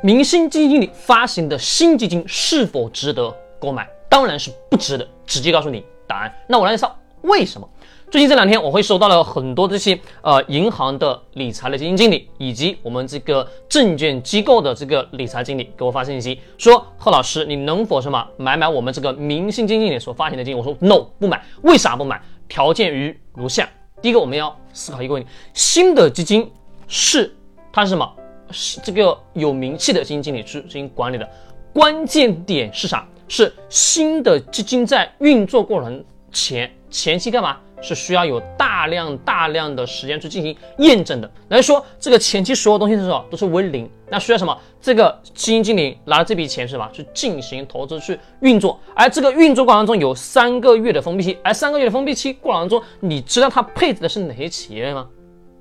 明星基金经理发行的新基金是否值得购买？当然是不值得。直接告诉你答案。那我来介绍为什么。最近这两天，我会收到了很多这些呃银行的理财的基金经理，以及我们这个证券机构的这个理财经理给我发信息，说贺老师，你能否什么买买我们这个明星基金经理所发行的基金？我说 no，不买。为啥不买？条件于如下：第一个，我们要思考一个问题，新的基金是它是什么？是这个有名气的基金经理去进行管理的，关键点是啥？是新的基金在运作过程前前期干嘛？是需要有大量大量的时间去进行验证的。来说这个前期所有东西的时候都是为零，那需要什么？这个基金经理拿了这笔钱是吧？去进行投资去运作，而这个运作过程中有三个月的封闭期，而三个月的封闭期过程当中，你知道他配置的是哪些企业吗？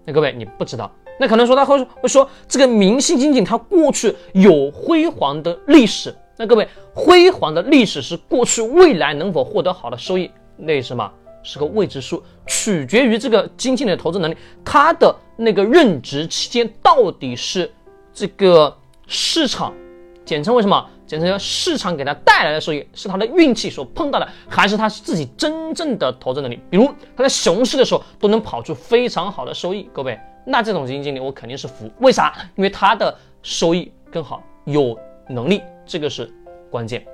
那各位你不知道。那可能说他会会说这个明星基金，它过去有辉煌的历史。那各位，辉煌的历史是过去，未来能否获得好的收益，那什么是个未知数，取决于这个基金经理的投资能力，他的那个任职期间到底是这个市场，简称为什么？简称叫市场给他带来的收益是他的运气所碰到的，还是他自己真正的投资能力？比如他在熊市的时候都能跑出非常好的收益，各位。那这种基金经理我肯定是服，为啥？因为他的收益更好，有能力，这个是关键。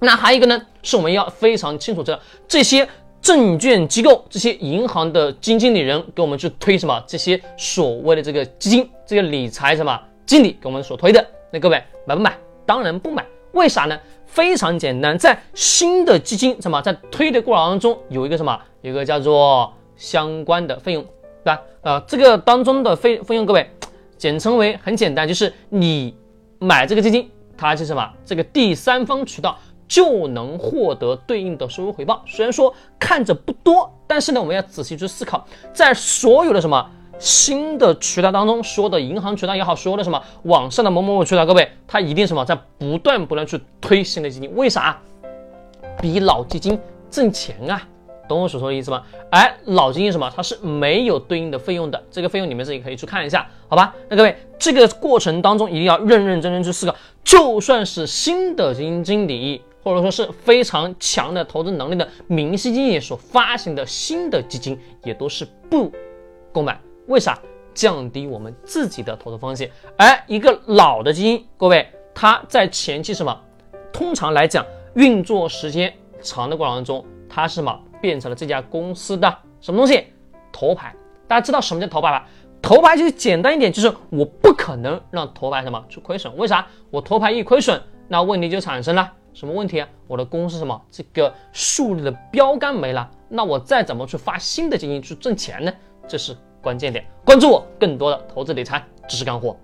那还有一个呢，是我们要非常清楚知道这些证券机构、这些银行的基金经理人给我们去推什么？这些所谓的这个基金、这个理财什么经理给我们所推的，那各位买不买？当然不买。为啥呢？非常简单，在新的基金什么在推的过程当中，有一个什么？有一个叫做相关的费用。对吧呃，这个当中的费费用，各位简称为很简单，就是你买这个基金，它是什么？这个第三方渠道就能获得对应的收入回报。虽然说看着不多，但是呢，我们要仔细去思考，在所有的什么新的渠道当中，说的银行渠道也好，说的什么网上的某某某渠道，各位它一定什么在不断不断去推新的基金，为啥？比老基金挣钱啊！懂我所说的意思吗？哎，老基金什么？它是没有对应的费用的，这个费用你们自己可以去看一下，好吧？那各位，这个过程当中一定要认认真真去思考，就算是新的基金经理，或者说是非常强的投资能力的明星基金所发行的新的基金，也都是不购买。为啥？降低我们自己的投资风险。而一个老的基金，各位，它在前期什么？通常来讲，运作时间长的过程当中，它是什么？变成了这家公司的什么东西？头牌，大家知道什么叫头牌吧？头牌就是简单一点，就是我不可能让头牌什么去亏损。为啥？我头牌一亏损，那问题就产生了什么问题啊？我的公司什么这个树立的标杆没了，那我再怎么去发新的基金去挣钱呢？这是关键点。关注我，更多的投资理财知识干货。